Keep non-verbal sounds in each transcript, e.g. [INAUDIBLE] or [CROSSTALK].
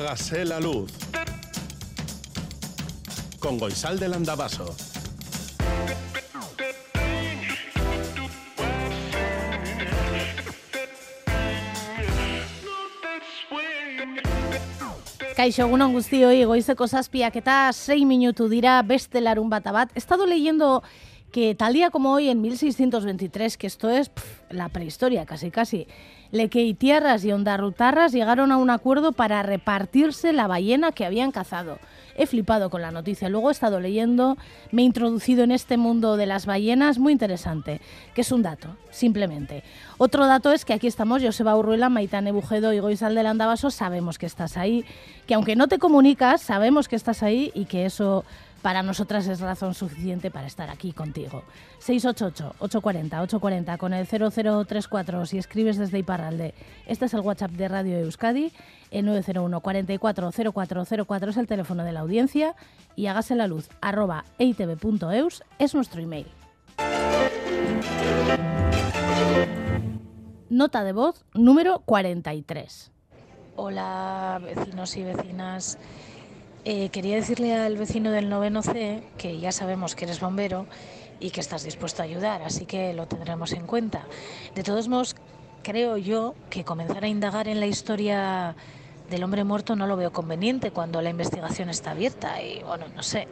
Hágase la luz. Con Goisal del Andabaso. Kaixo, egunon guztioi, goizeko zazpiak eta 6 minutu dira beste larun bat abat. He estado leyendo que tal día como hoy, en 1623, que esto es la prehistoria casi casi, Lequeitierras y Ondarrutarras llegaron a un acuerdo para repartirse la ballena que habían cazado. He flipado con la noticia, luego he estado leyendo, me he introducido en este mundo de las ballenas, muy interesante, que es un dato, simplemente. Otro dato es que aquí estamos, Joseba Urruela, Maitane Bujedo y Goizal del Andabaso, sabemos que estás ahí, que aunque no te comunicas, sabemos que estás ahí y que eso para nosotras es razón suficiente para estar aquí contigo. 688-840-840 con el 0034 si escribes desde Iparralde. Este es el WhatsApp de Radio Euskadi. El 901 44 0404 es el teléfono de la audiencia y hágase la luz arroba eitv.eus es nuestro email. Nota de voz número 43. Hola vecinos y vecinas. Eh, quería decirle al vecino del noveno C que ya sabemos que eres bombero y que estás dispuesto a ayudar, así que lo tendremos en cuenta. De todos modos, creo yo que comenzar a indagar en la historia del hombre muerto no lo veo conveniente cuando la investigación está abierta y bueno, no sé.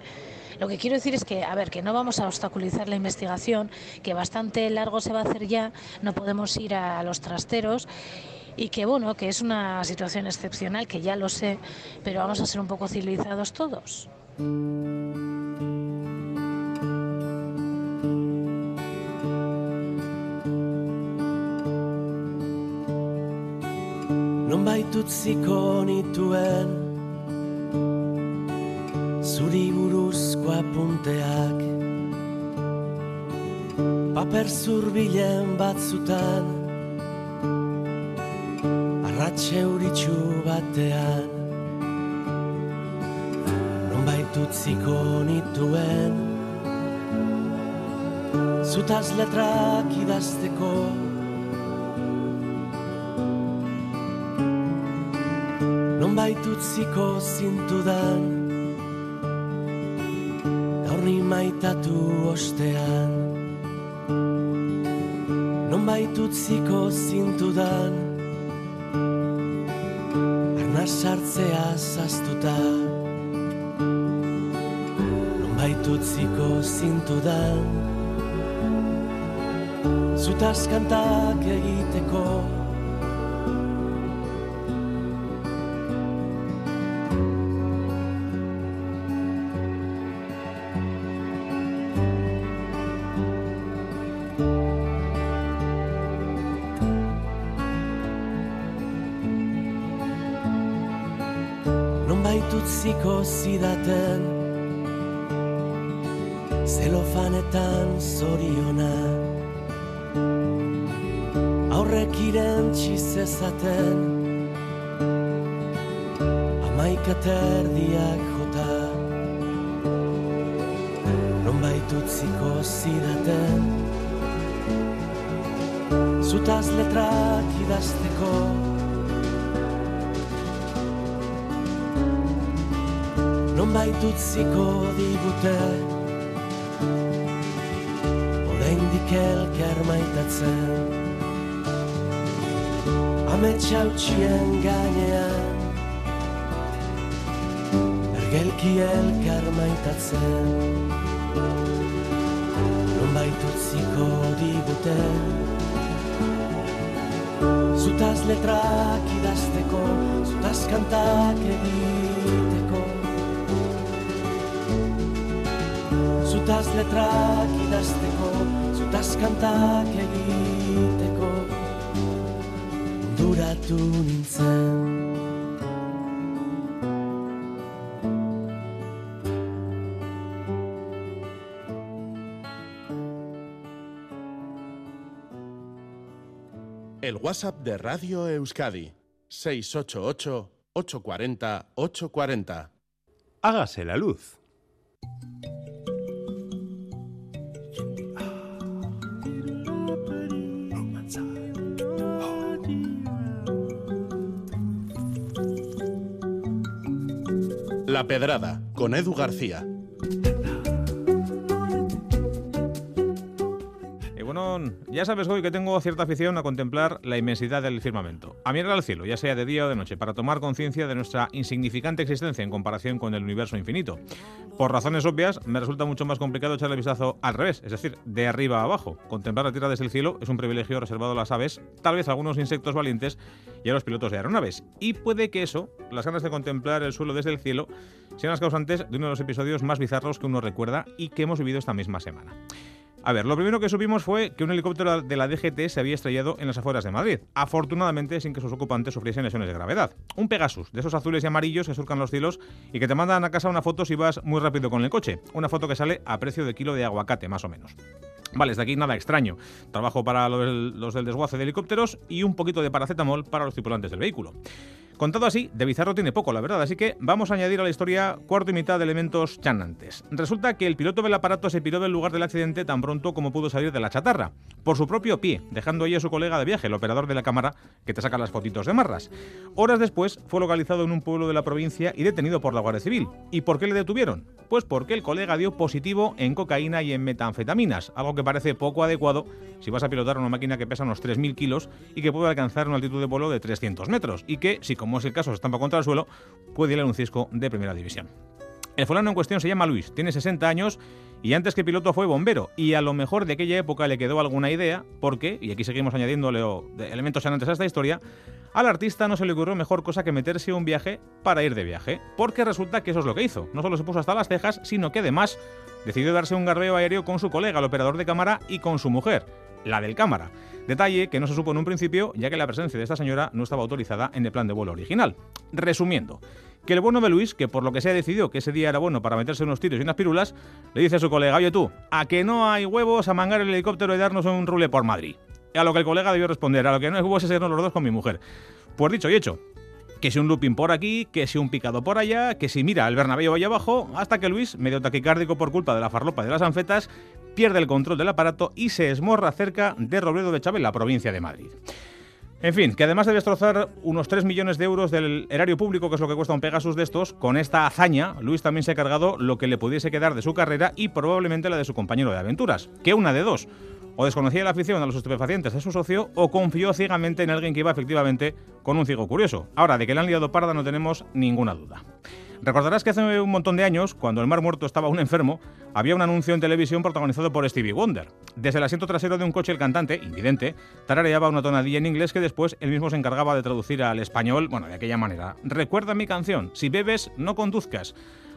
Lo que quiero decir es que, a ver, que no vamos a obstaculizar la investigación, que bastante largo se va a hacer ya, no podemos ir a los trasteros y que bueno, que es una situación excepcional, que ya lo sé, pero vamos a ser un poco civilizados todos. Non baitutziko nituen Zuri buruzko apunteak Paper zurbilen batzutan etxe uritxu batean. Non baitutziko nituen. Zutaz letrak idazteko. Non baitutziko zintudan. Gaurri maitatu ostean. Non baitutziko zintudan. Non sartzea zaztuta. Baitutziko zintudan Zutaz kantak egiteko Zelofanetan zoriona. Aurrek irentzi zezaten. Amaika terdiak jota. Non baitutziko zidaten. Zutaz letrak idazteko. Non baitutziko digute elkar maitatzen Ametsa utxien gainean Ergelki elkar maitatzen Non baitutziko digute Zutaz letrak idazteko Zutaz kantak egiteko Zutaz letrak idazteko Zutaz kantak egiteko Duratu nintzen El WhatsApp de Radio Euskadi. 688-840-840. Hágase la luz. La Pedrada, con Edu García. Ya sabes hoy que tengo cierta afición a contemplar la inmensidad del firmamento, a mirar al cielo, ya sea de día o de noche, para tomar conciencia de nuestra insignificante existencia en comparación con el universo infinito. Por razones obvias, me resulta mucho más complicado echarle vistazo al revés, es decir, de arriba a abajo. Contemplar la Tierra desde el cielo es un privilegio reservado a las aves, tal vez a algunos insectos valientes y a los pilotos de aeronaves. Y puede que eso, las ganas de contemplar el suelo desde el cielo, sean las causantes de uno de los episodios más bizarros que uno recuerda y que hemos vivido esta misma semana. A ver, lo primero que supimos fue que un helicóptero de la DGT se había estrellado en las afueras de Madrid, afortunadamente sin que sus ocupantes sufriesen lesiones de gravedad. Un Pegasus, de esos azules y amarillos que surcan los cielos y que te mandan a casa una foto si vas muy rápido con el coche. Una foto que sale a precio de kilo de aguacate, más o menos. Vale, desde aquí nada extraño. Trabajo para los del desguace de helicópteros y un poquito de paracetamol para los tripulantes del vehículo. Contado así, de bizarro tiene poco, la verdad, así que vamos a añadir a la historia cuarto y mitad de elementos chanantes. Resulta que el piloto del aparato se piró del lugar del accidente tan pronto como pudo salir de la chatarra, por su propio pie, dejando allí a su colega de viaje, el operador de la cámara que te saca las fotitos de marras. Horas después fue localizado en un pueblo de la provincia y detenido por la Guardia Civil. ¿Y por qué le detuvieron? Pues porque el colega dio positivo en cocaína y en metanfetaminas, algo que parece poco adecuado si vas a pilotar una máquina que pesa unos 3.000 kilos y que puede alcanzar una altitud de vuelo de 300 metros, y que, si como es el caso se estampa contra el suelo, puede ir a un cisco de primera división. El fulano en cuestión se llama Luis, tiene 60 años y antes que piloto fue bombero. Y a lo mejor de aquella época le quedó alguna idea, porque, y aquí seguimos añadiéndole elementos antes a esta historia, al artista no se le ocurrió mejor cosa que meterse un viaje para ir de viaje. Porque resulta que eso es lo que hizo. No solo se puso hasta las cejas, sino que además decidió darse un garbeo aéreo con su colega, el operador de cámara, y con su mujer, la del cámara. Detalle que no se supo en un principio, ya que la presencia de esta señora no estaba autorizada en el plan de vuelo original. Resumiendo, que el bueno de Luis, que por lo que se ha decidido que ese día era bueno para meterse unos tiros y unas pirulas, le dice a su colega, oye tú, a que no hay huevos a mangar el helicóptero y darnos un rule por Madrid. A lo que el colega debió responder, a lo que no hay huevos es irnos los dos con mi mujer. Pues dicho y hecho, que si un looping por aquí, que si un picado por allá, que si mira el Bernabéu ahí abajo, hasta que Luis, medio taquicárdico por culpa de la farlopa de las anfetas, pierde el control del aparato y se esmorra cerca de Robledo de Chávez, la provincia de Madrid. En fin, que además de destrozar unos 3 millones de euros del erario público, que es lo que cuesta un Pegasus de estos, con esta hazaña, Luis también se ha cargado lo que le pudiese quedar de su carrera y probablemente la de su compañero de aventuras. Que una de dos. O desconocía la afición a los estupefacientes de su socio, o confió ciegamente en alguien que iba efectivamente con un ciego curioso. Ahora, de que le han liado parda no tenemos ninguna duda. Recordarás que hace un montón de años, cuando el Mar Muerto estaba aún enfermo, había un anuncio en televisión protagonizado por Stevie Wonder. Desde el asiento trasero de un coche el cantante, invidente, tarareaba una tonadilla en inglés que después él mismo se encargaba de traducir al español, bueno, de aquella manera. Recuerda mi canción, si bebes, no conduzcas.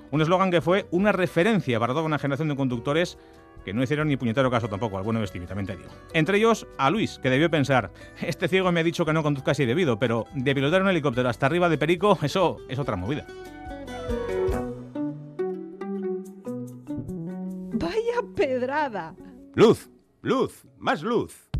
Un eslogan que fue una referencia para toda una generación de conductores que no hicieron ni puñetero caso tampoco al bueno de Stevie, también te digo. Entre ellos, a Luis, que debió pensar, este ciego me ha dicho que no conduzca así debido, pero de pilotar un helicóptero hasta arriba de Perico, eso es otra movida. Vaya pedrada. Luz, luz, más luz.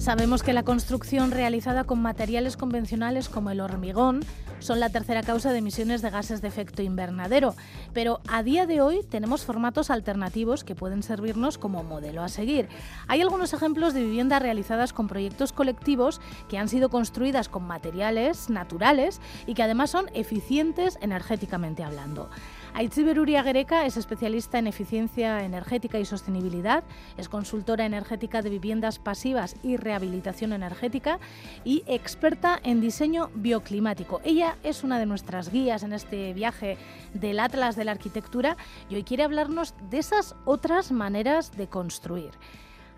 Sabemos que la construcción realizada con materiales convencionales como el hormigón son la tercera causa de emisiones de gases de efecto invernadero, pero a día de hoy tenemos formatos alternativos que pueden servirnos como modelo a seguir. Hay algunos ejemplos de viviendas realizadas con proyectos colectivos que han sido construidas con materiales naturales y que además son eficientes energéticamente hablando. Aitziber Uriagereka es especialista en eficiencia energética y sostenibilidad, es consultora energética de viviendas pasivas y rehabilitación energética y experta en diseño bioclimático. Ella es una de nuestras guías en este viaje del Atlas de la Arquitectura y hoy quiere hablarnos de esas otras maneras de construir.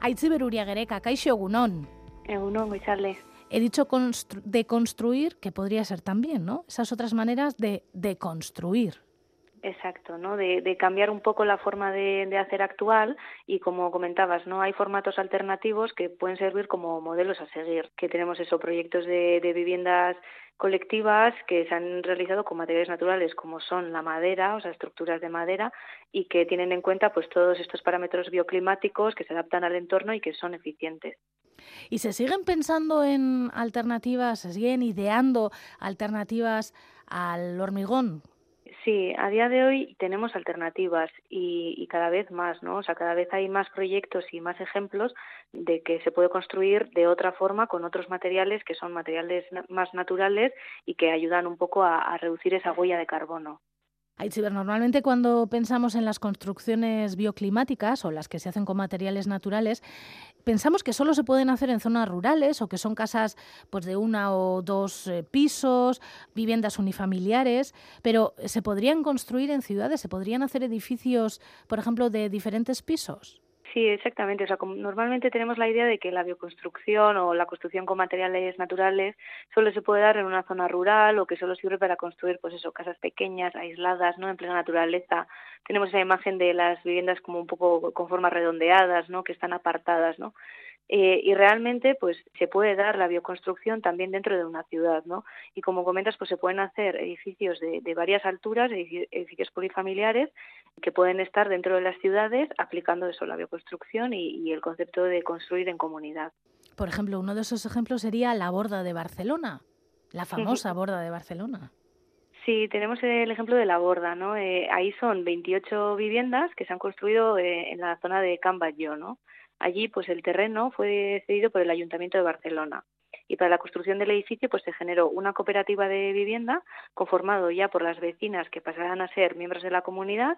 Aitziber Uriagereka, kaixo egunon. Egunon. He dicho de construir, que podría ser también, ¿no? Esas otras maneras de deconstruir. Exacto, ¿no? De, de, cambiar un poco la forma de, hacer actual y como comentabas, ¿no? Hay formatos alternativos que pueden servir como modelos a seguir. Que tenemos eso, proyectos de, de viviendas colectivas que se han realizado con materiales naturales como son la madera, o sea, estructuras de madera y que tienen en cuenta pues todos estos parámetros bioclimáticos que se adaptan al entorno y que son eficientes. ¿Y se siguen pensando en alternativas, se siguen ideando alternativas al hormigón? Sí, a día de hoy tenemos alternativas y, cada vez más, ¿no? O sea, cada vez hay más proyectos y más ejemplos de que se puede construir de otra forma con otros materiales que son materiales más naturales y que ayudan un poco a reducir esa huella de carbono. Aitziber, normalmente cuando pensamos en las construcciones bioclimáticas o las que se hacen con materiales naturales, pensamos que solo se pueden hacer en zonas rurales o que son casas pues, de una o dos eh, pisos, viviendas unifamiliares, pero ¿se podrían construir en ciudades? ¿Se podrían hacer edificios, por ejemplo, de diferentes pisos? Sí, exactamente. O sea, como normalmente tenemos la idea de que la bioconstrucción o la construcción con materiales naturales solo se puede dar en una zona rural o que solo sirve para construir, pues eso, casas pequeñas, aisladas, ¿no? En plena naturaleza. Tenemos esa imagen de las viviendas como un poco con formas redondeadas, ¿no? Que están apartadas, ¿no? Eh, y realmente pues se puede dar la bioconstrucción también dentro de una ciudad, ¿no? Y como comentas, pues se pueden hacer edificios de, de varias alturas, edificios polifamiliares que pueden estar dentro de las ciudades aplicando eso, la bioconstrucción y, y el concepto de construir en comunidad. Por ejemplo, uno de esos ejemplos sería la borda de Barcelona, la famosa borda de Barcelona. Sí, tenemos el ejemplo de la borda, ¿no? Eh, ahí son 28 viviendas que se han construido eh, en la zona de Can Batlló, ¿no? Allí, pues el terreno fue cedido por el Ayuntamiento de Barcelona y para la construcción del edificio pues se generó una cooperativa de vivienda conformado ya por las vecinas que pasarán a ser miembros de la comunidad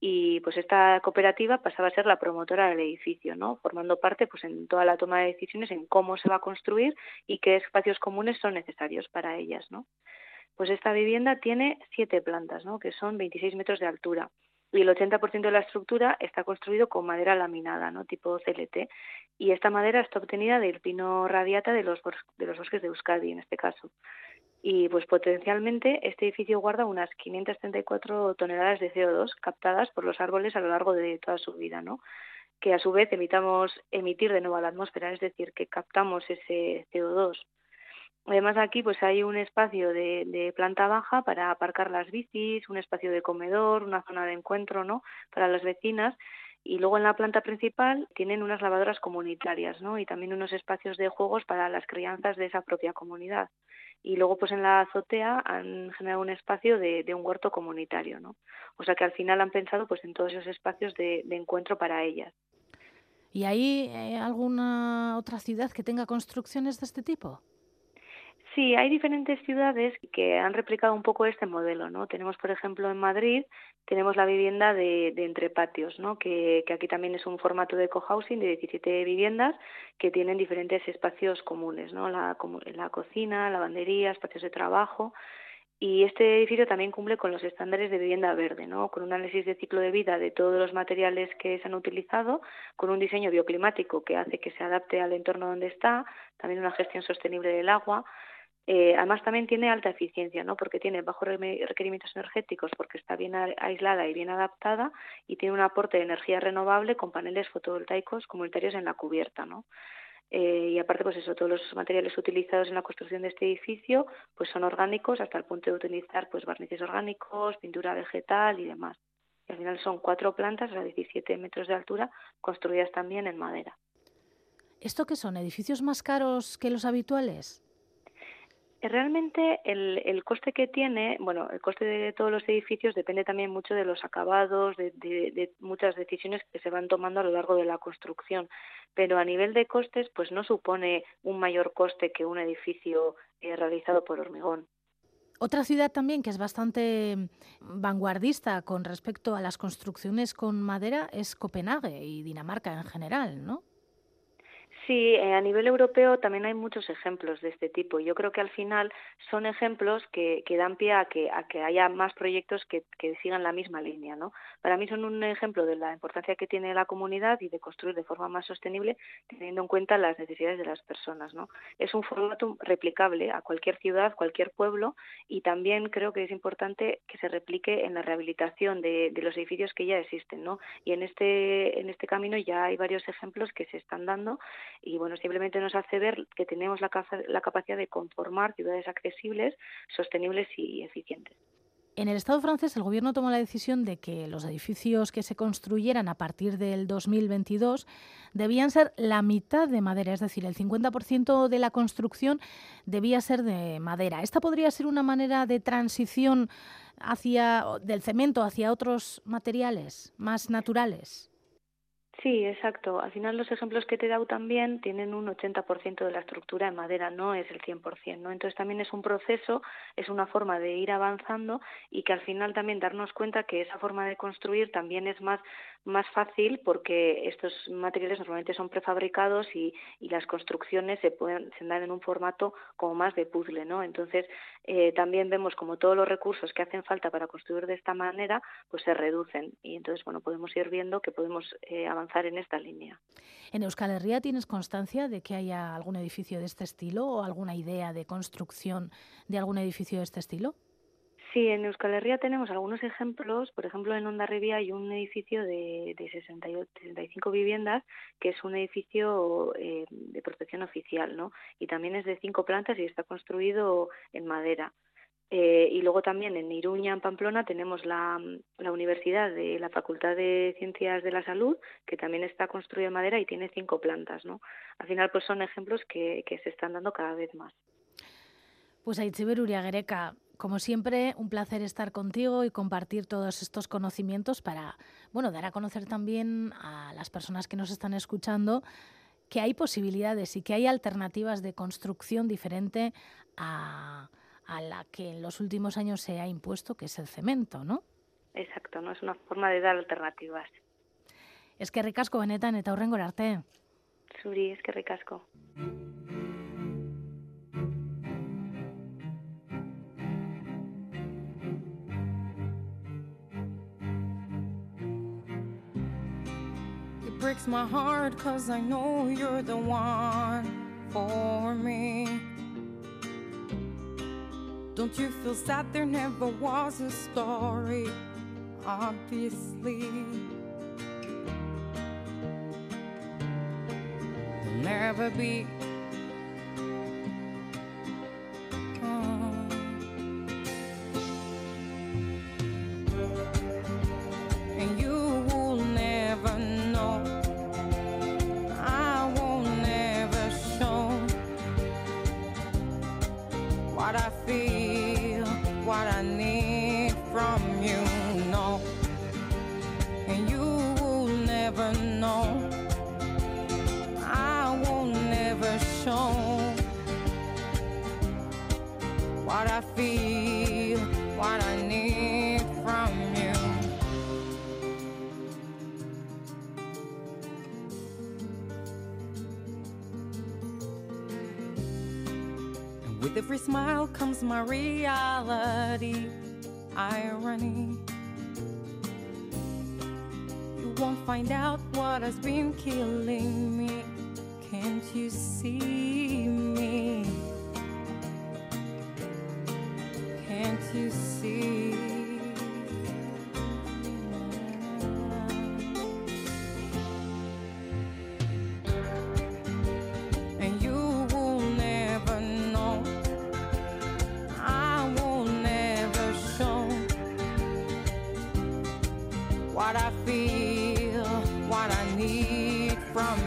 y pues esta cooperativa pasaba a ser la promotora del edificio, ¿no? Formando parte pues en toda la toma de decisiones en cómo se va a construir y qué espacios comunes son necesarios para ellas, ¿no? Pues esta vivienda tiene siete plantas, ¿no? Que son 26 metros de altura y el 80% de la estructura está construido con madera laminada, ¿no? tipo CLT, y esta madera está obtenida del pino radiata de los, de los bosques de Euskadi, en este caso. Y pues potencialmente este edificio guarda unas 534 toneladas de CO2 captadas por los árboles a lo largo de toda su vida, ¿no? que a su vez emitamos emitir de nuevo a la atmósfera, es decir, que captamos ese CO2 Además aquí pues hay un espacio de, de, planta baja para aparcar las bicis, un espacio de comedor, una zona de encuentro, ¿no? Para las vecinas y luego en la planta principal tienen unas lavadoras comunitarias, ¿no? Y también unos espacios de juegos para las crianzas de esa propia comunidad. Y luego pues en la azotea han generado un espacio de, un huerto comunitario, ¿no? O sea que al final han pensado pues en todos esos espacios de, de encuentro para ellas. ¿Y hay eh, alguna otra ciudad que tenga construcciones de este tipo? Sí, hay diferentes ciudades que han replicado un poco este modelo, ¿no? Tenemos, por ejemplo, en Madrid, tenemos la vivienda de, de entre ¿no? Que, que, aquí también es un formato de cohousing de 17 viviendas que tienen diferentes espacios comunes, ¿no? La, la cocina, lavandería, espacios de trabajo. Y este edificio también cumple con los estándares de vivienda verde, ¿no? con un análisis de ciclo de vida de todos los materiales que se han utilizado, con un diseño bioclimático que hace que se adapte al entorno donde está, también una gestión sostenible del agua, eh, además también tiene alta eficiencia, ¿no? Porque tiene bajos requerimientos energéticos, porque está bien aislada y bien adaptada y tiene un aporte de energía renovable con paneles fotovoltaicos comunitarios en la cubierta, ¿no? Eh, y aparte, pues eso, todos los materiales utilizados en la construcción de este edificio, pues son orgánicos hasta el punto de utilizar, pues barnices orgánicos, pintura vegetal y demás. Y al final son cuatro plantas a 17 metros de altura, construidas también en madera. ¿Esto qué son? ¿Edificios más caros que los habituales? Realmente el, el, coste que tiene, bueno, el coste de todos los edificios depende también mucho de los acabados, de, de, de, muchas decisiones que se van tomando a lo largo de la construcción, pero a nivel de costes, pues no supone un mayor coste que un edificio eh, realizado por hormigón. Otra ciudad también que es bastante vanguardista con respecto a las construcciones con madera es Copenhague y Dinamarca en general, ¿no? Sí, eh, a nivel europeo también hay muchos ejemplos de este tipo. Yo creo que al final son ejemplos que, dan pie a que, a que haya más proyectos que, que, sigan la misma línea. ¿no? Para mí son un ejemplo de la importancia que tiene la comunidad y de construir de forma más sostenible teniendo en cuenta las necesidades de las personas. ¿no? Es un formato replicable a cualquier ciudad, cualquier pueblo y también creo que es importante que se replique en la rehabilitación de, de los edificios que ya existen. ¿no? Y en este, en este camino ya hay varios ejemplos que se están dando y bueno, simplemente nos hace ver que tenemos la, capacidad de conformar ciudades accesibles, sostenibles y eficientes. En el Estado francés, el gobierno tomó la decisión de que los edificios que se construyeran a partir del 2022 debían ser la mitad de madera, es decir, el 50% de la construcción debía ser de madera. ¿Esta podría ser una manera de transición hacia del cemento hacia otros materiales más naturales? Sí, exacto. Al final los ejemplos que te he dado también tienen un 80% de la estructura en madera, no es el 100%, ¿no? Entonces también es un proceso, es una forma de ir avanzando y que al final también darnos cuenta que esa forma de construir también es más más fácil porque estos materiales normalmente son prefabricados y, y las construcciones se pueden se dan en un formato como más de puzzle, ¿no? Entonces eh, también vemos como todos los recursos que hacen falta para construir de esta manera pues se reducen y entonces bueno podemos ir viendo que podemos eh, avanzar en esta línea. En Euskal Herria tienes constancia de que haya algún edificio de este estilo o alguna idea de construcción de algún edificio de este estilo? Sí, en Euskal Herria tenemos algunos ejemplos. Por ejemplo, en Ondarribia hay un edificio de, de 68, 65 viviendas que es un edificio eh, de protección oficial, ¿no? Y también es de cinco plantas y está construido en madera. Eh, y luego también en Iruña, en Pamplona, tenemos la, la Universidad de la Facultad de Ciencias de la Salud, que también está construida en madera y tiene cinco plantas, ¿no? Al final, pues son ejemplos que, se están dando cada vez más. Pues Aitziber Uriagereka, como siempre, un placer estar contigo y compartir todos estos conocimientos para, bueno, dar a conocer también a las personas que nos están escuchando que hay posibilidades y que hay alternativas de construcción diferente a, a la que en los últimos años se ha impuesto, que es el cemento, ¿no? Exacto, no es una forma de dar alternativas. Es que ricasco benetan eta arte. Zuri, es que ricasco. Breaks my heart cause I know you're the one for me. Don't you feel sad there never was a story? Obviously, there'll never be. My reality, irony. You won't find out what has been killing me. Can't you see what I feel, what I need from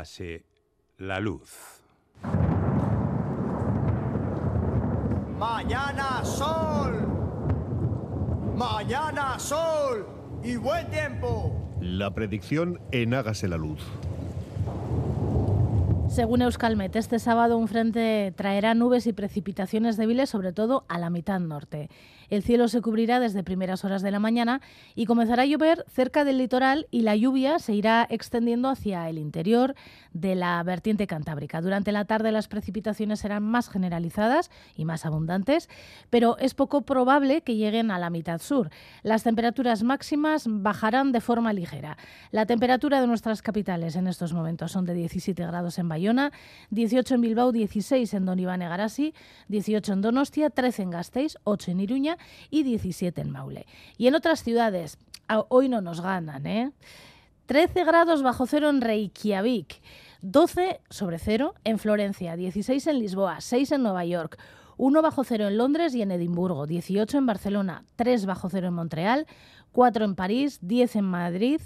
Hágase la luz. Mañana sol. Mañana sol. Y buen tiempo. La predicción en Hágase la luz. Según Euskalmet, este sábado un frente traerá nubes y precipitaciones débiles, sobre todo a la mitad norte. El cielo se cubrirá desde primeras horas de la mañana y comenzará a llover cerca del litoral y la lluvia se irá extendiendo hacia el interior de la vertiente cantábrica. Durante la tarde las precipitaciones serán más generalizadas y más abundantes, pero es poco probable que lleguen a la mitad sur. Las temperaturas máximas bajarán de forma ligera. La temperatura de nuestras capitales en estos momentos son de 17 grados en Bayona, 18 en Bilbao, 16 en Don Iván Egarasi, 18 en Donostia, 13 en Gasteiz, 8 en Iruña y 17 en Maule. Y en otras ciudades, hoy no nos ganan, ¿eh? 13 grados bajo cero en Reykjavik, 12 sobre cero en Florencia, 16 en Lisboa, 6 en Nueva York, 1 bajo cero en Londres y en Edimburgo, 18 en Barcelona, 3 bajo cero en Montreal, 4 en París, 10 en Madrid,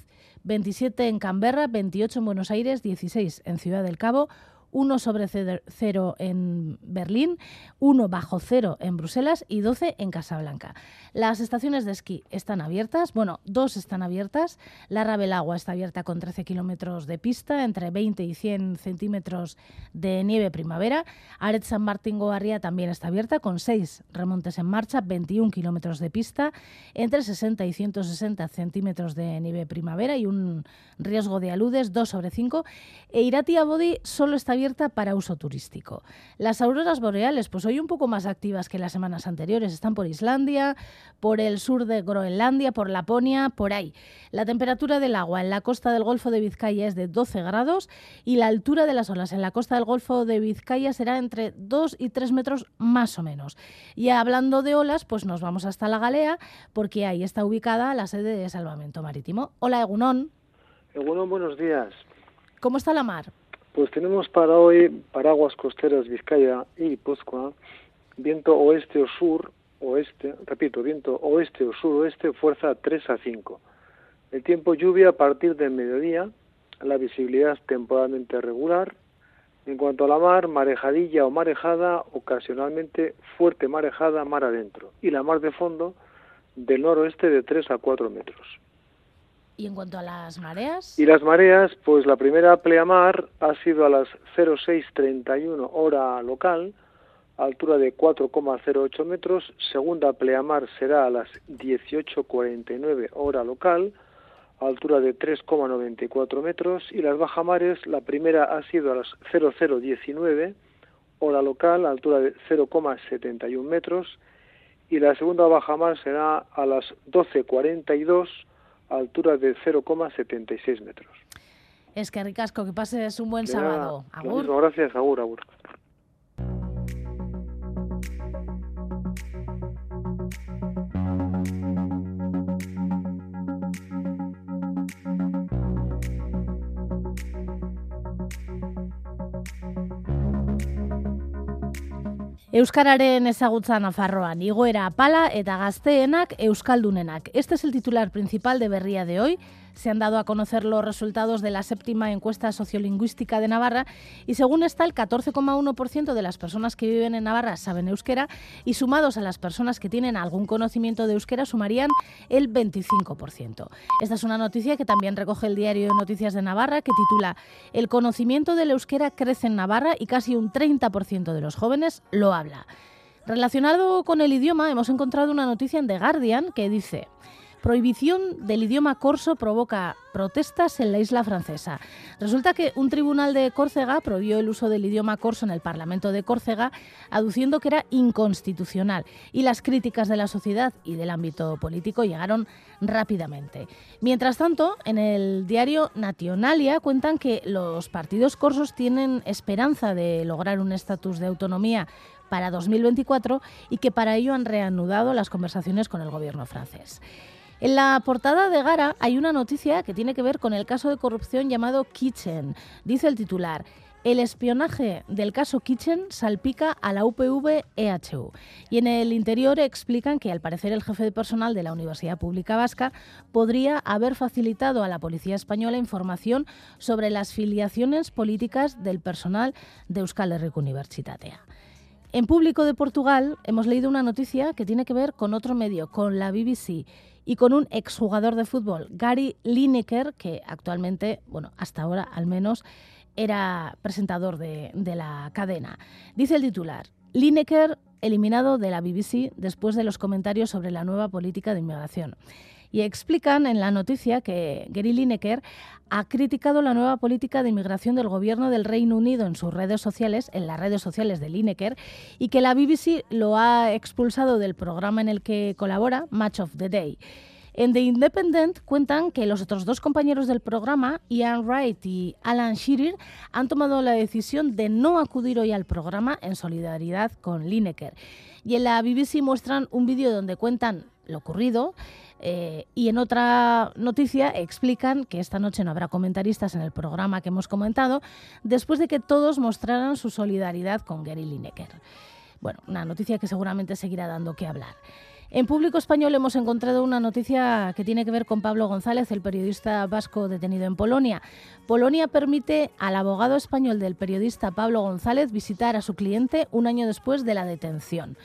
27 en Canberra, 28 en Buenos Aires, 16 en Ciudad del Cabo, 1 sobre ceder- cero en Berlín, 1 bajo cero en Bruselas y 12 en Casablanca. Las estaciones de esquí están abiertas, bueno, dos están abiertas. La Rabelagua está abierta con 13 kilómetros de pista, entre 20 y 100 centímetros de nieve primavera. Aret San Martín Goarria también está abierta con 6 remontes en marcha, 21 kilómetros de pista, entre 60 y 160 centímetros de nieve primavera y un riesgo de aludes 2 sobre 5. E Irati Abodi solo está abierta para uso turístico. Las auroras boreales, pues hoy un poco más activas que las semanas anteriores, están por Islandia, por el sur de Groenlandia, por Laponia, por ahí. La temperatura del agua en la costa del Golfo de Vizcaya es de 12 grados y la altura de las olas en la costa del Golfo de Vizcaya será entre 2 y 3 metros más o menos. Y hablando de olas, pues nos vamos hasta la Galea porque ahí está ubicada la sede de salvamento marítimo. Hola, Egunón. Egunon, buenos días. ¿Cómo está la mar? Pues tenemos para hoy paraguas costeras Vizcaya y Guipúzcoa, viento oeste o sur, oeste, repito, viento oeste o suroeste, fuerza 3 a 5. El tiempo lluvia a partir del mediodía, la visibilidad temporalmente regular. En cuanto a la mar, marejadilla o marejada, ocasionalmente fuerte marejada mar adentro. Y la mar de fondo del noroeste de 3 a 4 metros. Y en cuanto a las mareas, Y las mareas, pues la primera pleamar ha sido a las 0631 hora local, altura de 4,08 metros. Segunda pleamar será a las 18.49 hora local, altura de 3,94 metros. Y las bajamares, la primera ha sido a las 0019 hora local, altura de 0,71 metros. Y la segunda bajamar será a las 12.42 altura de 0,76 metros. es que ricasco, que pases un buen sábado. Agur. mismo, gracias, Agur, Agur. Euskararen ezagutza Nafarroan, igoera apala eta gazteenak euskaldunenak. Este es el titular principal de Berría de hoy. Se han dado a conocer los resultados de la séptima encuesta sociolingüística de Navarra y según está el 14,1% de las personas que viven en Navarra saben euskera y sumados a las personas que tienen algún conocimiento de euskera sumarían el 25%. Esta es una noticia que también recoge el diario de Noticias de Navarra que titula El conocimiento del euskera crece en Navarra y casi un 30% de los jóvenes lo habla. Relacionado con el idioma, hemos encontrado una noticia en The Guardian que dice Prohibición del idioma corso provoca protestas en la isla francesa. Resulta que un tribunal de Córcega prohibió el uso del idioma corso en el Parlamento de Córcega, aduciendo que era inconstitucional, y las críticas de la sociedad y del ámbito político llegaron rápidamente. Mientras tanto, en el diario Nationalia cuentan que los partidos corsos tienen esperanza de lograr un estatus de autonomía para 2024 y que para ello han reanudado las conversaciones con el gobierno francés. En la portada de Gara hay una noticia que tiene que ver con el caso de corrupción llamado Kitchen. Dice el titular, el espionaje del caso Kitchen salpica a la UPV EHU. Y en el interior explican que al parecer el jefe de personal de la Universidad Pública Vasca podría haber facilitado a la Policía Española información sobre las filiaciones políticas del personal de Euskal Herriko Universitatea. En público de Portugal hemos leído una noticia que tiene que ver con otro medio, con la BBC y con un exjugador de fútbol, Gary Lineker, que actualmente, bueno, hasta ahora al menos, era presentador de, la cadena. Dice el titular, Lineker eliminado de la BBC después de los comentarios sobre la nueva política de inmigración. Y explican en la noticia que Gary Lineker ha criticado la nueva política de inmigración del gobierno del Reino Unido en sus redes sociales, en las redes sociales de Lineker, y que la BBC lo ha expulsado del programa en el que colabora, Match of the Day. En The Independent cuentan que los otros dos compañeros del programa, Ian Wright y Alan Shearer, han tomado la decisión de no acudir hoy al programa en solidaridad con Lineker. Y en la BBC muestran un vídeo donde cuentan lo ocurrido eh, y en otra noticia explican que esta noche no habrá comentaristas en el programa que hemos comentado, después de que todos mostraran su solidaridad con Gary Lineker. Bueno, una noticia que seguramente seguirá dando que hablar. En público español hemos encontrado una noticia que tiene que ver con Pablo González, el periodista vasco detenido en Polonia. Polonia permite al abogado español del periodista Pablo González visitar a su cliente un año después de la detención.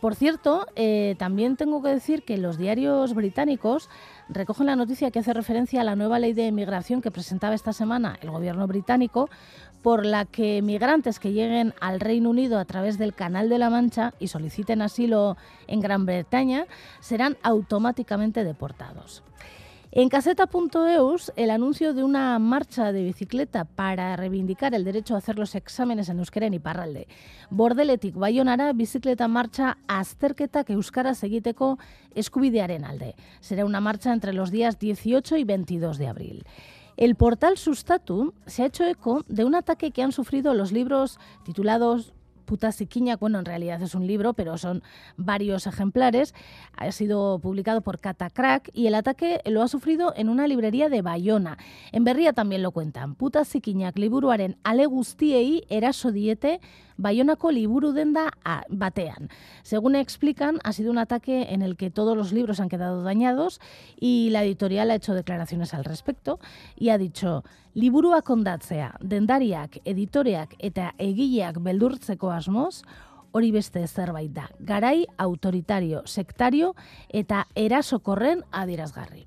Por cierto, eh, también tengo que decir que los diarios británicos recogen la noticia que hace referencia a la nueva ley de inmigración que presentaba esta semana el gobierno británico, por la que migrantes que lleguen al Reino Unido a través del Canal de la Mancha y soliciten asilo en Gran Bretaña serán automáticamente deportados. En caseta.eus, el anuncio de una marcha de bicicleta para reivindicar el derecho a hacer los exámenes en euskera en Iparralde. Bordeletik Bayonara bicicleta marcha azterketak euskaraz egiteko eskubidearen alde. Será una marcha entre los días 18 y 22 de abril. El portal Sustatu se ha hecho eco de un ataque que han sufrido los libros titulados Puta Siquiña, bueno, en realidad es un libro, pero son varios ejemplares. Ha sido publicado por Catacrack y el ataque lo ha sufrido en una librería de Bayona. En Berría también lo cuentan. Puta Siquiñak liburuaren ale guztiei eraso diete Bayonako liburu denda a batean. Según explican, ha sido un ataque en el que todos los libros han quedado dañados y la editorial ha hecho declaraciones al respecto y ha dicho Liburua kondatzea, dendariak, editoreak eta egileak beldurtzeko asmoz, hori beste zerbait da. Garai autoritario, sektario eta erasokorren adierazgarri.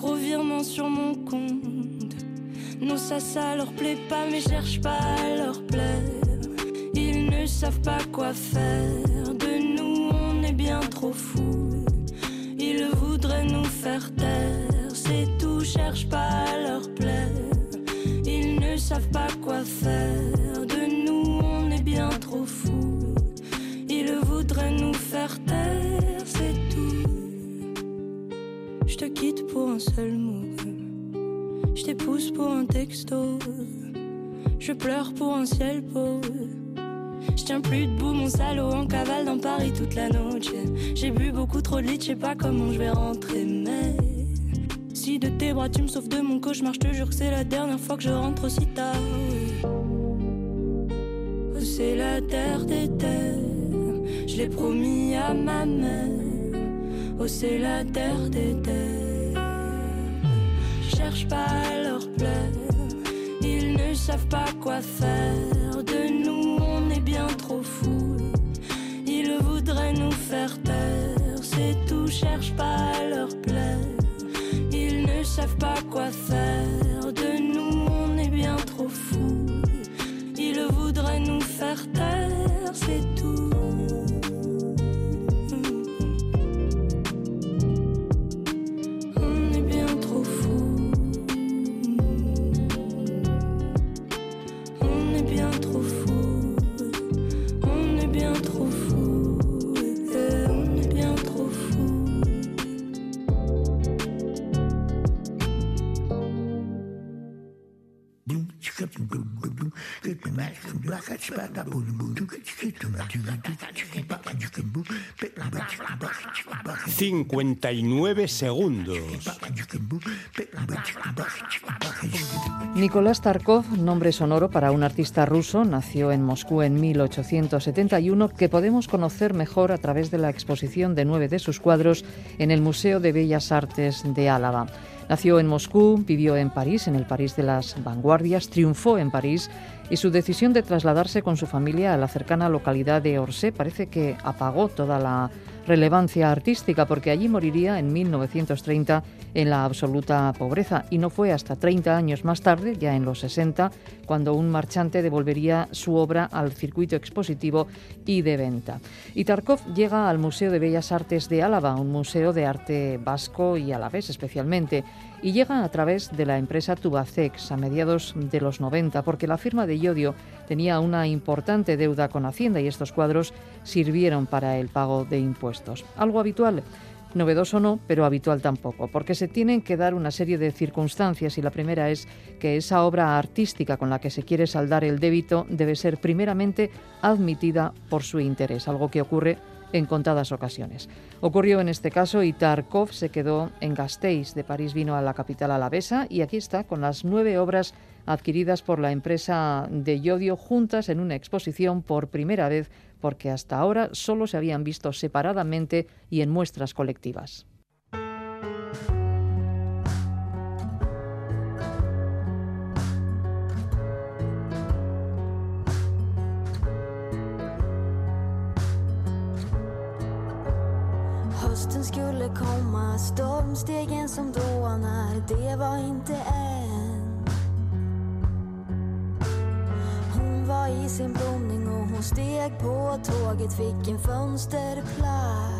Gros virement sur mon compte. Non, ça, ça leur plaît pas, mais cherche pas à leur plaire. Ils ne savent pas quoi faire. De nous, on est bien trop fous. Ils voudraient nous faire taire. C'est tout, cherche pas à leur plaire. Ils ne savent pas quoi faire de nous, on est bien trop fous. Ils voudraient nous faire taire, c'est tout. Je te quitte un seul mot. Je pour un texto. Je pleure pour un ciel pauvre. Je tiens plus debout, mon salaud en cavale dans Paris toute la noche. J'ai bu beaucoup trop de lit, je sais pas comment je vais rentrer, mais si de tes bras tu me sauves de mon cauchemar, je te jure que c'est la dernière fois que je rentre aussi tard. C'est la terre des terres, je l'ai promis à ma mère. Oh, c'est la terre des terres. Pas leur plaire, ils ne savent pas quoi faire de nous, on est bien trop fous. Ils voudraient nous faire taire, c'est tout, cherche pas leur plaire. Ils ne savent pas quoi faire de nous, on est bien trop fous. Ils voudraient nous faire taire, c'est tout. 59 segundos. Nicolás Tarkov, nombre sonoro para un artista ruso, nació en Moscú en 1871, que podemos conocer mejor a través de la exposición de nueve de sus cuadros en el Museo de Bellas Artes de Álava. Nació en Moscú, vivió en París, en el París de las vanguardias, triunfó en París y su decisión de trasladarse con su familia a la cercana localidad de Orsay parece que apagó toda la relevancia artística porque allí moriría en 1930 en la absoluta pobreza y no fue hasta 30 años más tarde, ya en los 60, cuando un marchante devolvería su obra al circuito expositivo y de venta. Y Tarkov llega al Museo de Bellas Artes de Álava, un museo de arte vasco y alavés especialmente, y llega a través de la empresa Tubacex a mediados de los 90, porque la firma de Yodio tenía una importante deuda con Hacienda y estos cuadros sirvieron para el pago de impuestos. Algo habitual. Novedoso no, pero habitual tampoco, porque se tienen que dar una serie de circunstancias y la primera es que esa obra artística con la que se quiere saldar el débito debe ser primeramente admitida por su interés, algo que ocurre en contadas ocasiones. Ocurrió en este caso y Tarkov se quedó en Gasteiz. De París vino a la capital alavesa y aquí está con las nueve obras adquiridas por la empresa de Yodio juntas en una exposición por primera vez porque hasta ahora solo se habían visto separadamente y en muestras colectivas. Hösten skulle komma, stormstegen som dånar, det var inte än. Hon var i sin blomning och hon steg på tåget, fick en fönsterplats.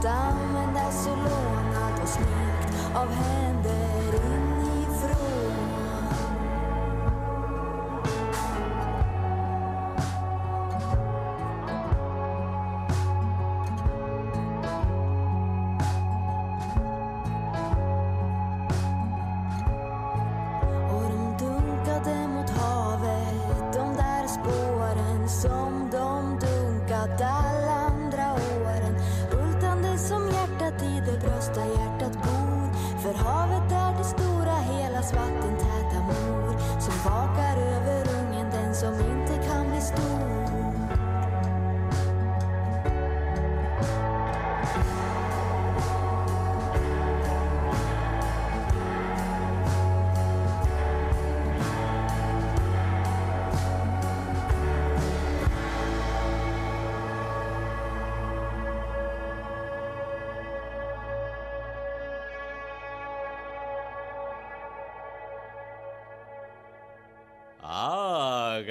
Att användas och lånat och snyggt av henne.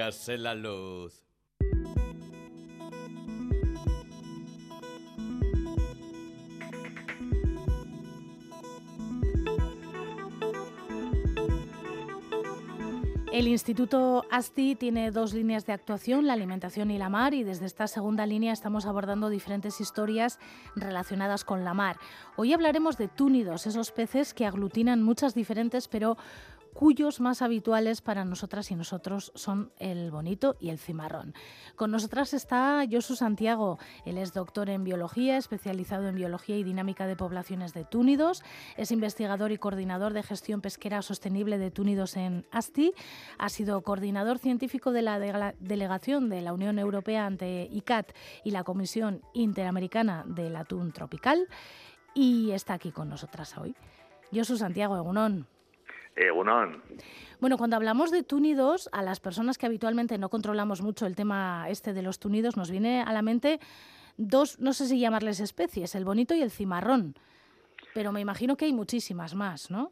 Hágase la luz. El Instituto ASTI tiene dos líneas de actuación, la alimentación y la mar, y desde esta segunda línea estamos abordando diferentes historias relacionadas con la mar. Hoy hablaremos de túnidos, esos peces que aglutinan muchas diferentes pero cuyos más habituales para nosotras y nosotros son el bonito y el cimarrón. Con nosotras está Josu Santiago. Él es doctor en biología, especializado en biología y dinámica de poblaciones de túnidos. Es investigador y coordinador de gestión pesquera sostenible de túnidos en ASTI. Ha sido coordinador científico de la de delegación de la Unión Europea ante ICAT y la Comisión Interamericana del Atún Tropical. Y está aquí con nosotras hoy. Josu Santiago, Egunón. Egunon. Bueno, cuando hablamos de túnidos, a las personas que habitualmente no controlamos mucho el tema este de los túnidos, nos viene a la mente dos, no sé si llamarles especies, el bonito y el cimarrón. Pero me imagino que hay muchísimas más, ¿no?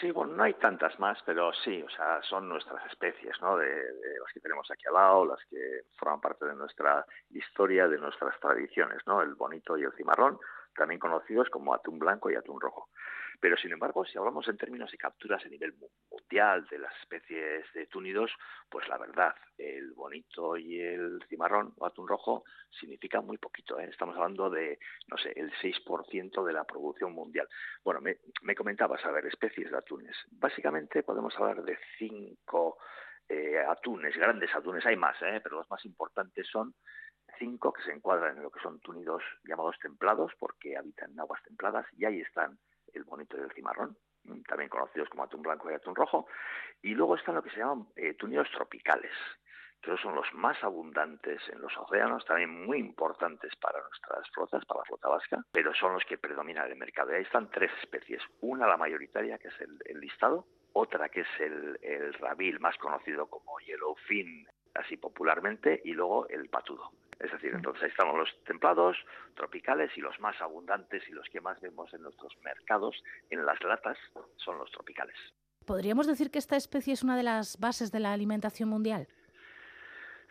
Sí, bueno, no hay tantas más, pero sí, o sea, son nuestras especies, ¿no? De, de, las que tenemos aquí al lado, las que forman parte de nuestra historia, de nuestras tradiciones, ¿no? El bonito y el cimarrón, también conocidos como atún blanco y atún rojo. Pero, sin embargo, si hablamos en términos de capturas a nivel mundial de las especies de túnidos, pues la verdad, el bonito y el cimarrón o atún rojo significa muy poquito. ¿eh? Estamos hablando de, no sé, el 6% de la producción mundial. Bueno, me, me comentabas, a ver, especies de atunes. Básicamente podemos hablar de cinco eh, atunes, grandes atunes, hay más, ¿eh? pero los más importantes son cinco que se encuadran en lo que son túnidos llamados templados porque habitan en aguas templadas y ahí están el bonito y el cimarrón, también conocidos como atún blanco y atún rojo, y luego están lo que se llaman eh, tropicales, que son los más abundantes en los océanos, también muy importantes para nuestras flotas, para la flota vasca, pero son los que predominan en el mercado. Y ahí están tres especies, una la mayoritaria, que es el, el listado, otra que es el, el rabil, más conocido como yellowfin, así popularmente, y luego el patudo. Es decir, entonces ahí estamos los templados, tropicales y los más abundantes y los que más vemos en nuestros mercados, en las latas, son los tropicales. ¿Podríamos decir que esta especie es una de las bases de la alimentación mundial?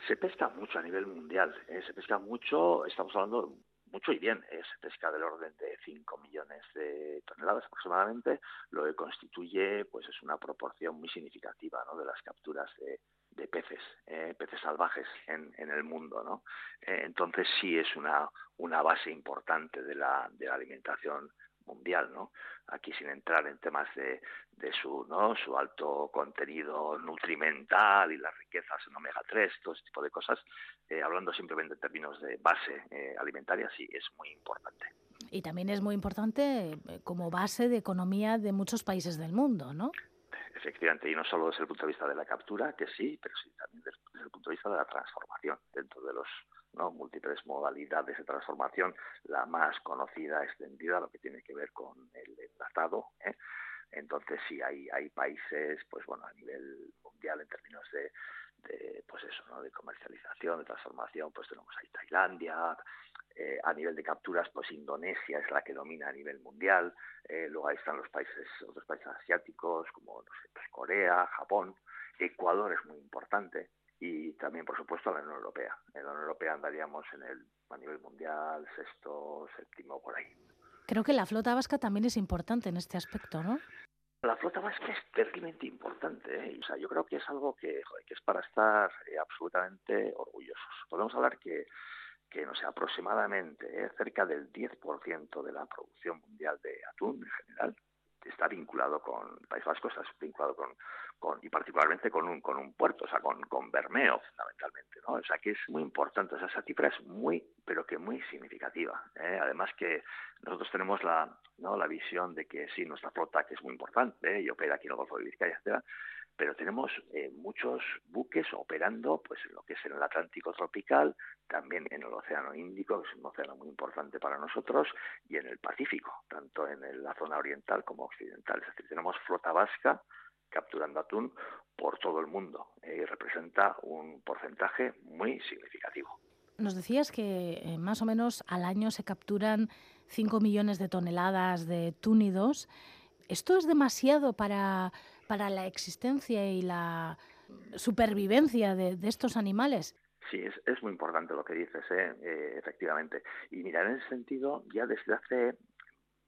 Se pesca mucho a nivel mundial, ¿eh? se pesca mucho, estamos hablando mucho y bien, ¿eh? se pesca del orden de 5 millones de toneladas aproximadamente, lo que constituye pues es una proporción muy significativa ¿no? de las capturas de, de peces, eh, peces salvajes en, en, el mundo, ¿no? Eh, entonces sí es una, una base importante de la, de la alimentación mundial, ¿no? Aquí sin entrar en temas de, de su, ¿no? su alto contenido nutrimental y las riquezas en omega 3, todo ese tipo de cosas, eh, hablando simplemente en términos de base eh, alimentaria, sí es muy importante. Y también es muy importante como base de economía de muchos países del mundo, ¿no? Efectivamente, y no solo desde el punto de vista de la captura, que sí, pero sí también desde, el punto de vista de la transformación dentro de los ¿no? múltiples modalidades de transformación, la más conocida, extendida, lo que tiene que ver con el enlatado. ¿eh? Entonces sí hay, hay países, pues bueno, a nivel mundial en términos de, de pues eso, ¿no? de comercialización, de transformación, pues tenemos ahí Tailandia, eh, a nivel de capturas, pues Indonesia es la que domina a nivel mundial, eh, luego ahí están los países, otros países asiáticos como no sé, pues Corea, Japón, Ecuador es muy importante, y también, por supuesto, la Unión Europea. En la Unión Europea andaríamos en el, a nivel mundial, sexto, séptimo, por ahí. Creo que la flota vasca también es importante en este aspecto, ¿no? La flota vasca es terriblemente importante. ¿eh? O sea, yo creo que es algo que, es para estar eh, absolutamente orgullosos. Podemos hablar que, que no sé, aproximadamente eh, cerca del 10% de la producción mundial de atún en general está vinculado con el País Vasco, está vinculado con, con y particularmente con un, con un puerto, o sea, con, con Bermeo fundamentalmente, ¿no? O sea, que es muy importante, esa cifra es muy, pero que muy significativa. ¿eh? Además que nosotros tenemos la, ¿no? la visión de que sí, nuestra flota, que es muy importante, ¿eh? y opera aquí en el Golfo de Vizcaya, etcétera, pero tenemos eh, muchos buques operando pues en lo que es en el Atlántico tropical, también en el Océano Índico, que es un océano muy importante para nosotros, y en el Pacífico, tanto en la zona oriental como occidental. Es decir, tenemos flota vasca capturando atún por todo el mundo eh, y representa un porcentaje muy significativo. Nos decías que eh, más o menos al año se capturan 5 millones de toneladas de túnidos. ¿Esto es demasiado para, para la existencia y la supervivencia de, estos animales. Sí, es, muy importante lo que dices, ¿eh? Eh, efectivamente. Y mira, en ese sentido, ya desde hace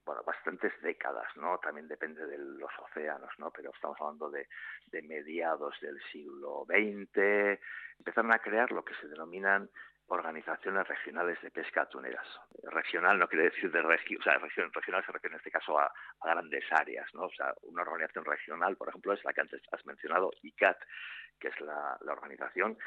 bueno, bastantes décadas, ¿no? También depende de los océanos, ¿no? Pero estamos hablando de, de mediados del siglo XX, empezaron a crear lo que se denominan organizaciones regionales de pesca atuneras. Regional no quiere decir de región, o sea, regional se refiere en este caso a, grandes áreas, ¿no? O sea, una organización regional, por ejemplo, es la que antes has mencionado, ICAT, que es la, organización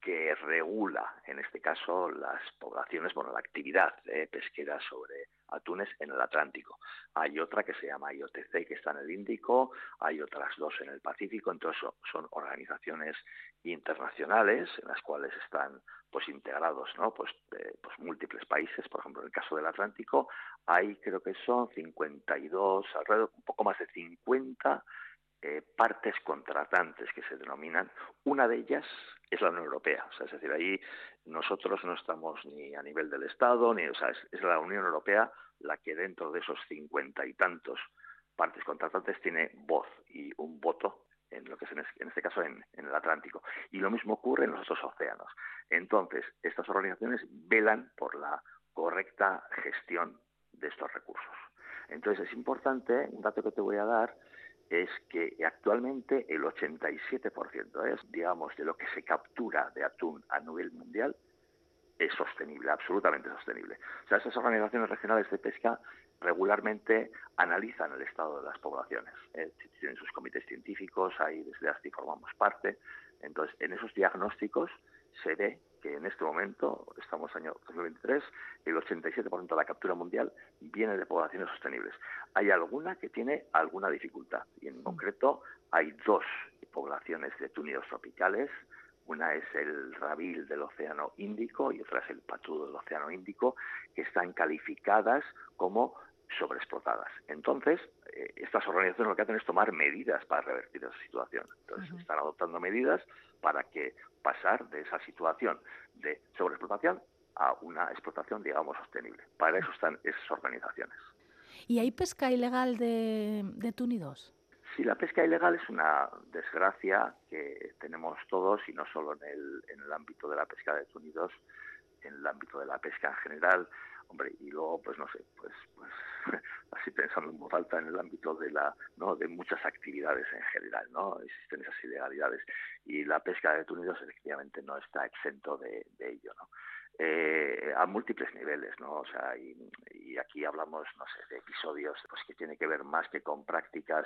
que regula, en este caso, las poblaciones, bueno, la actividad pesquera sobre atunes en el Atlántico. Hay otra que se llama IOTC, que está en el Índico, hay otras dos en el Pacífico, entonces son organizaciones internacionales en las cuales están pues integrados, ¿no? Pues, eh, pues múltiples países, por ejemplo, en el caso del Atlántico hay creo que son 52, alrededor un poco más de 50 eh, partes contratantes que se denominan. Una de ellas es la Unión Europea, es decir, ahí nosotros no estamos ni a nivel del Estado, ni, o sea, es, es la Unión Europea la que dentro de esos cincuenta y tantos partes contratantes tiene voz y un voto en este caso en, el Atlántico. Y lo mismo ocurre en los otros océanos. Entonces, estas organizaciones velan por la correcta gestión de estos recursos. Entonces, es importante, un dato que te voy a dar, es que actualmente el 87% es, digamos, de lo que se captura de atún a nivel mundial es sostenible, absolutamente sostenible. O sea, esas organizaciones regionales de pesca regularmente analizan el estado de las poblaciones. ¿eh? Tienen sus comités científicos, ahí desde ASTI formamos parte. Entonces, en esos diagnósticos se ve que en este momento, estamos año 2023, el 87% de la captura mundial viene de poblaciones sostenibles. Hay alguna que tiene alguna dificultad y en concreto hay dos poblaciones de túnidos tropicales. Una es el rabil del Océano Índico y otra es el patudo del Océano Índico, que están calificadas como sobreexplotadas. Entonces, eh, estas organizaciones lo que hacen es tomar medidas para revertir esa situación. Entonces, uh -huh. están adoptando medidas para que pasar de esa situación de sobreexplotación a una explotación, digamos, sostenible. Para eso están esas organizaciones. ¿Y hay pesca ilegal de, de túnidos? Sí, la pesca ilegal es una desgracia que tenemos todos y no solo en el, en el ámbito de la pesca de túnidos, en el ámbito de la pesca en general. Hombre, y luego, pues no sé, pues, pues [LAUGHS] así pensando en voz en el ámbito de la, ¿no? de muchas actividades en general, ¿no? Existen esas ilegalidades y la pesca de túnidos efectivamente no está exento de, ello, ¿no? Eh, a múltiples niveles, ¿no? O sea, y, aquí hablamos, no sé, de episodios pues que tiene que ver más que con prácticas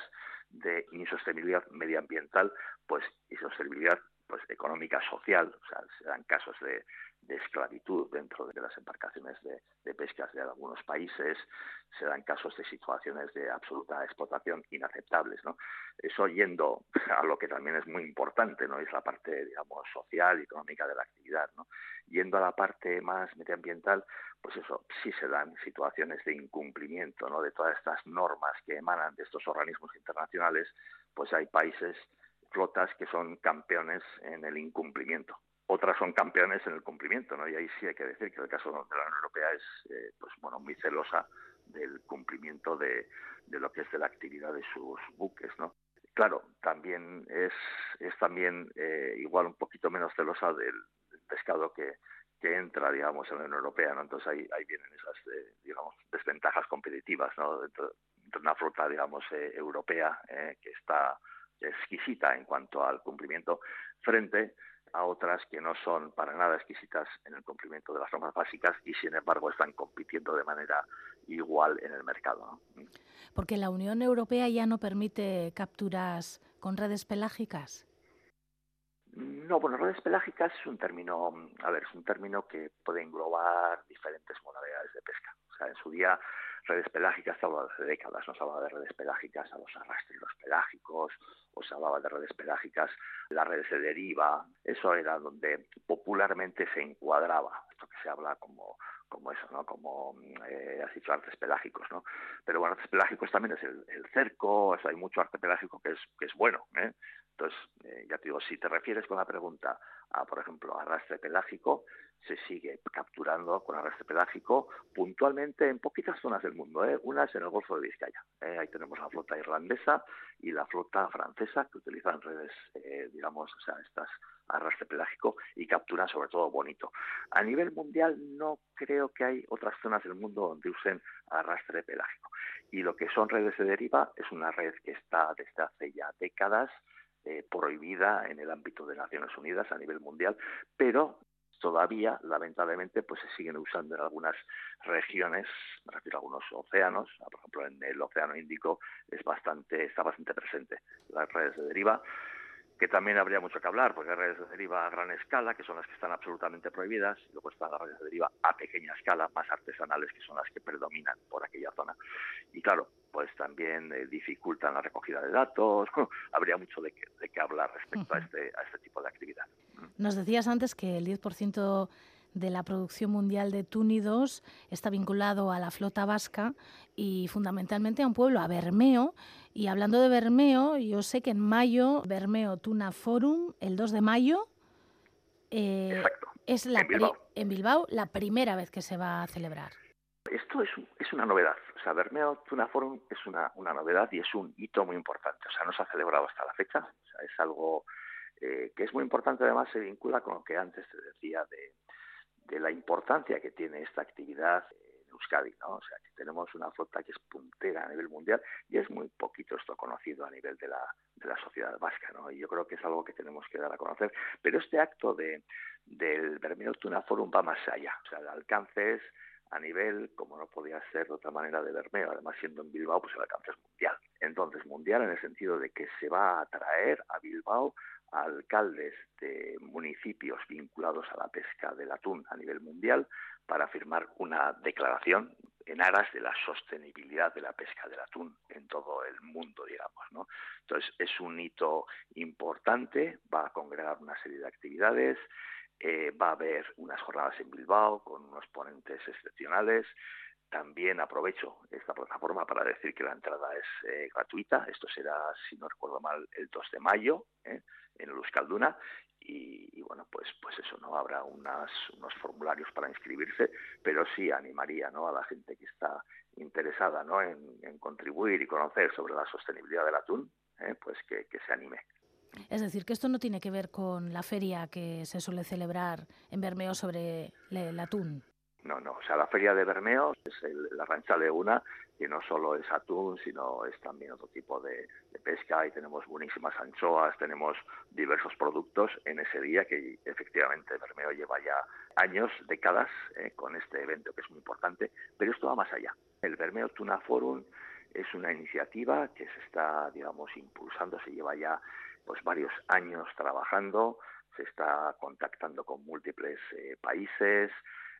de insostenibilidad medioambiental, pues insostenibilidad pues económica social, o sea, se casos de, de esclavitud dentro de las embarcaciones de, de, pescas de algunos países, se dan casos de situaciones de absoluta explotación inaceptables, ¿no? Eso yendo [LAUGHS] a lo que también es muy importante, ¿no? Es la parte, digamos, social y económica de la actividad, ¿no? Yendo a la parte más medioambiental, pues eso, sí se dan situaciones de incumplimiento, ¿no? De todas estas normas que emanan de estos organismos internacionales, pues hay países flotas que son campeones en el incumplimiento. Otras son campeones en el cumplimiento, ¿no? Y ahí sí hay que decir que el caso de la Unión Europea es, eh, pues bueno, muy celosa del cumplimiento de, de, lo que es de la actividad de sus buques, ¿no? Claro, también es, es también eh, igual un poquito menos celosa del, pescado que, que entra, digamos, en la Unión Europea, ¿no? Entonces ahí, ahí vienen esas, eh, digamos, desventajas competitivas, ¿no? Dentro de una flota, digamos, eh, europea eh, que está exquisita en cuanto al cumplimiento frente a otras que no son para nada exquisitas en el cumplimiento de las normas básicas y sin embargo están compitiendo de manera igual en el mercado. ¿no? Porque la Unión Europea ya no permite capturas con redes pelágicas. No, bueno, redes pelágicas es un término, a ver, es un término que puede englobar diferentes modalidades de pesca. O sea, en su día redes pelágicas se hablaba hace décadas, no se hablaba de redes pelágicas a los arrastreros pelágicos, o se hablaba de redes pelágicas, las redes de deriva, eso era donde popularmente se encuadraba, esto que se habla como, como eso, ¿no? Como eh, has dicho, artes pelágicos, ¿no? Pero bueno, artes pelágicos también es el, cerco, hay mucho arte pelágico que es, que es bueno, ¿eh? Entonces, eh, ya te digo, si te refieres con la pregunta a, por ejemplo, arrastre pelágico, se sigue capturando con arrastre pelágico puntualmente en poquitas zonas del mundo. ¿eh? Una es en el Golfo de Vizcaya. ¿eh? Ahí tenemos la flota irlandesa y la flota francesa que utilizan redes, eh, digamos, o sea, estas arrastre pelágico y capturan sobre todo bonito. A nivel mundial no creo que hay otras zonas del mundo donde usen arrastre pelágico. Y lo que son redes de deriva es una red que está desde hace ya décadas eh, prohibida en el ámbito de Naciones Unidas a nivel mundial, pero todavía, lamentablemente, pues se siguen usando en algunas regiones, me refiero a algunos océanos, por ejemplo en el Océano Índico es bastante, está bastante presente las redes de deriva, que también habría mucho que hablar, porque hay redes de deriva a gran escala, que son las que están absolutamente prohibidas, y luego están las redes de deriva a pequeña escala, más artesanales, que son las que predominan por aquella zona. Y claro, pues también eh, dificultan la recogida de datos, [LAUGHS] habría mucho de qué de que hablar respecto uh -huh. a, este, a este tipo de actividad. Nos decías antes que el 10% de la producción mundial de túnidos está vinculado a la flota vasca y fundamentalmente a un pueblo, a Bermeo. Y hablando de Bermeo, yo sé que en mayo, Bermeo Tuna Forum, el 2 de mayo, eh, es la en Bilbao. en Bilbao la primera vez que se va a celebrar. Esto es, es una novedad. O sea, Bermeo Tuna Forum es una, una novedad y es un hito muy importante. O sea, no se ha celebrado hasta la fecha. O sea, es algo eh, que es muy importante, además se vincula con lo que antes te decía de, de la importancia que tiene esta actividad Euskadi, ¿no? O sea, que tenemos una flota que es puntera a nivel mundial y es muy poquito esto conocido a nivel de la, de la sociedad vasca, ¿no? Y yo creo que es algo que tenemos que dar a conocer. Pero este acto de, del Bermeo Tuna Forum va más allá. O sea, el alcance es a nivel, como no podía ser de otra manera, de Bermeo. Además, siendo en Bilbao, pues el alcance es mundial. Entonces, mundial en el sentido de que se va a atraer a Bilbao alcaldes de municipios vinculados a la pesca del atún a nivel mundial para firmar una declaración en aras de la sostenibilidad de la pesca del atún en todo el mundo, digamos, ¿no? Entonces, es un hito importante, va a congregar una serie de actividades, eh, va a haber unas jornadas en Bilbao con unos ponentes excepcionales. También aprovecho esta plataforma para decir que la entrada es eh, gratuita. Esto será, si no recuerdo mal, el 2 de mayo ¿eh? en Euskalduna. Y, y, bueno, pues, pues eso, ¿no? Habrá unas, unos formularios para inscribirse, pero sí animaría ¿no? a la gente que está interesada ¿no? en, en contribuir y conocer sobre la sostenibilidad del atún, pues que, que se anime. Es decir, que esto no tiene que ver con la feria que se suele celebrar en Bermeo sobre el atún. No, no, o sea, la feria de Bermeo es el, la rancha Leuna, que no solo es atún, sino es también otro tipo de, pesca y tenemos buenísimas anchoas, tenemos diversos productos en ese día que efectivamente Bermeo lleva ya años, décadas eh, con este evento que es muy importante, pero esto va más allá. El Bermeo Tuna Forum es una iniciativa que se está, digamos, impulsando, se lleva ya pues varios años trabajando, se está contactando con múltiples eh, países,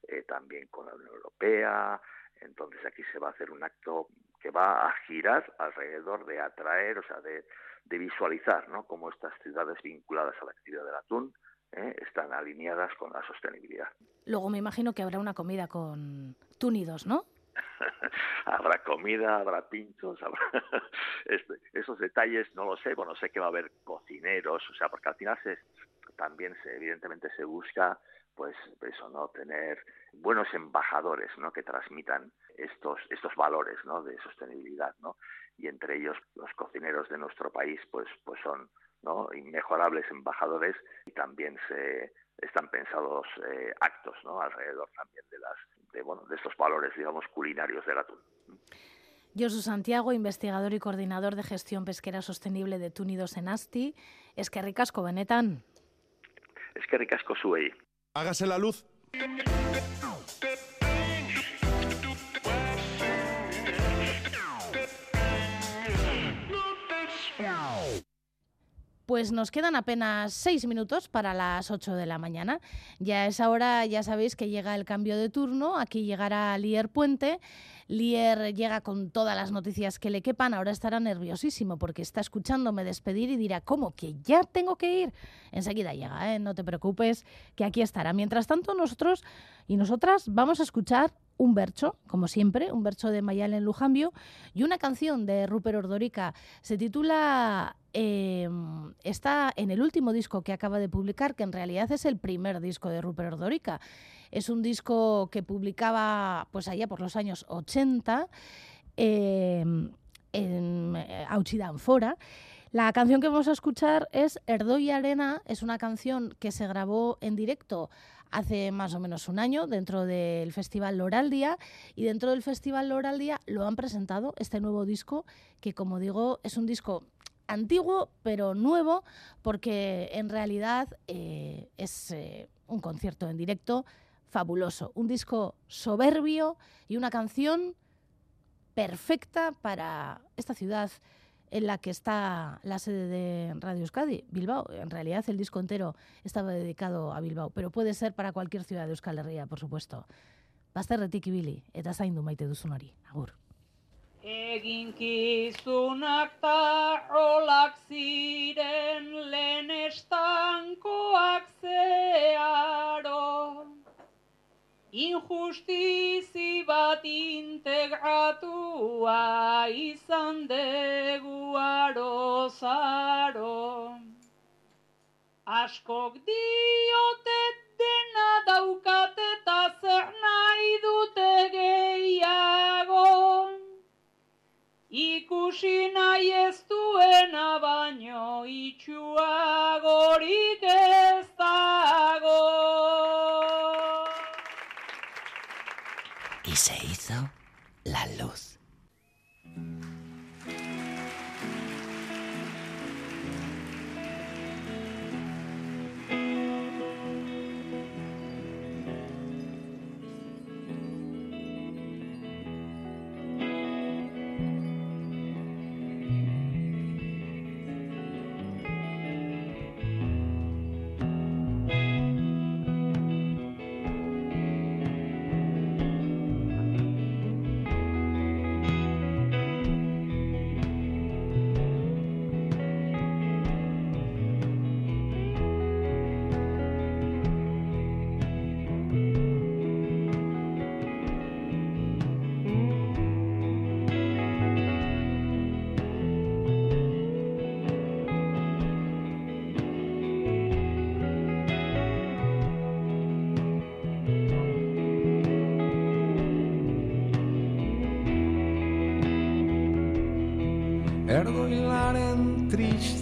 eh, también con la Unión Europea, entonces aquí se va a hacer un acto que va a girar alrededor de atraer, o sea, de, de visualizar, ¿no? Cómo estas ciudades vinculadas a la actividad del atún ¿eh? están alineadas con la sostenibilidad. Luego me imagino que habrá una comida con túnidos, ¿no? [LAUGHS] habrá comida, habrá pinchos, habrá [LAUGHS] este, esos detalles no lo sé, bueno, sé que va a haber cocineros, o sea, porque al final se, también se, evidentemente se busca pues eso, ¿no? Tener buenos embajadores, ¿no? Que transmitan estos, estos valores, ¿no? De sostenibilidad, ¿no? Y entre ellos los cocineros de nuestro país, pues, pues son, ¿no? Inmejorables embajadores y también se están pensados eh, actos, ¿no? Alrededor también de las, de, bueno, de estos valores, digamos, culinarios del atún. Josu Santiago, investigador y coordinador de gestión pesquera sostenible de Túnidos en Asti. Es que ricasco, benetan. Es que ricasco zuei. Hágase la luz. Pues nos quedan apenas seis minutos para las 8 de la mañana. Ya es ahora, ya sabéis que llega el cambio de turno. Aquí llegará Lier Puente. Lier llega con todas las noticias que le quepan. Ahora estará nerviosísimo porque está escuchándome despedir y dirá, ¿cómo que ya tengo que ir? Enseguida llega, ¿eh? no te preocupes, que aquí estará. Mientras tanto, nosotros y nosotras vamos a escuchar un bercho, como siempre, un bercho de Mayal en Lujambio y una canción de Rupert Ordorica. Se titula eh, está en el último disco que acaba de publicar, que en realidad es el primer disco de Rupert Ordórica. Es un disco que publicaba pues allá por los años 80 eh, en eh, Auchidan Fora. La canción que vamos a escuchar es Erdoy Arena, es una canción que se grabó en directo hace más o menos un año dentro del Festival Loraldia y dentro del Festival Loraldia lo han presentado este nuevo disco que como digo es un disco antiguo pero nuevo porque en realidad eh, es eh, un concierto en directo fabuloso, un disco soberbio y una canción perfecta para esta ciudad en la que está la sede de Radio Euskadi, Bilbao. En realidad el disco entero estaba dedicado a Bilbao, pero puede ser para cualquier ciudad de Euskal Herria, por supuesto. Bazterretik ibili eta zaindu maite duzun hori. Agur. Eginkizunak ta olak ziren lehen estankoak. Injustizi bat integratua izan dugu aro zaro. Askok diote dena daukat eta zer nahi dute gehiago. Ikusi nahi ez duena baino itxuagorik ez la luz.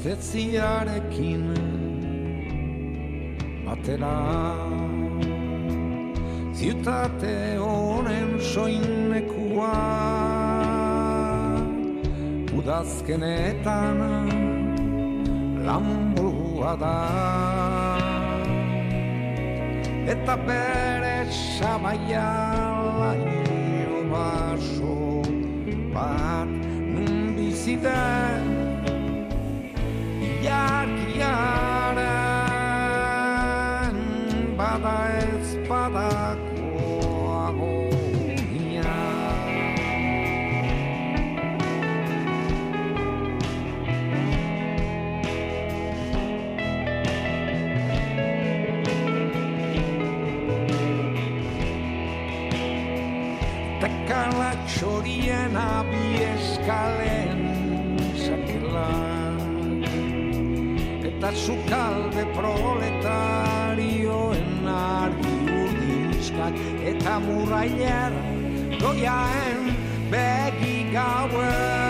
Tristeziarekin batera. Ziutate honen soinekua Udazkenetan lanburua da. Eta bere sabaia laino baso bat nun bizi zena bi eskalen sakela eta zukalde proletarioen argi urdinskak eta murrailer goiaen begi gauen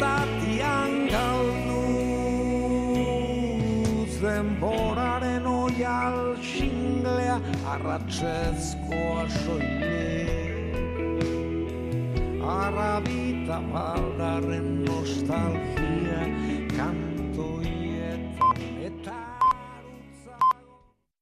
fatalitatean galduz denboraren oial xinglea arratsezkoa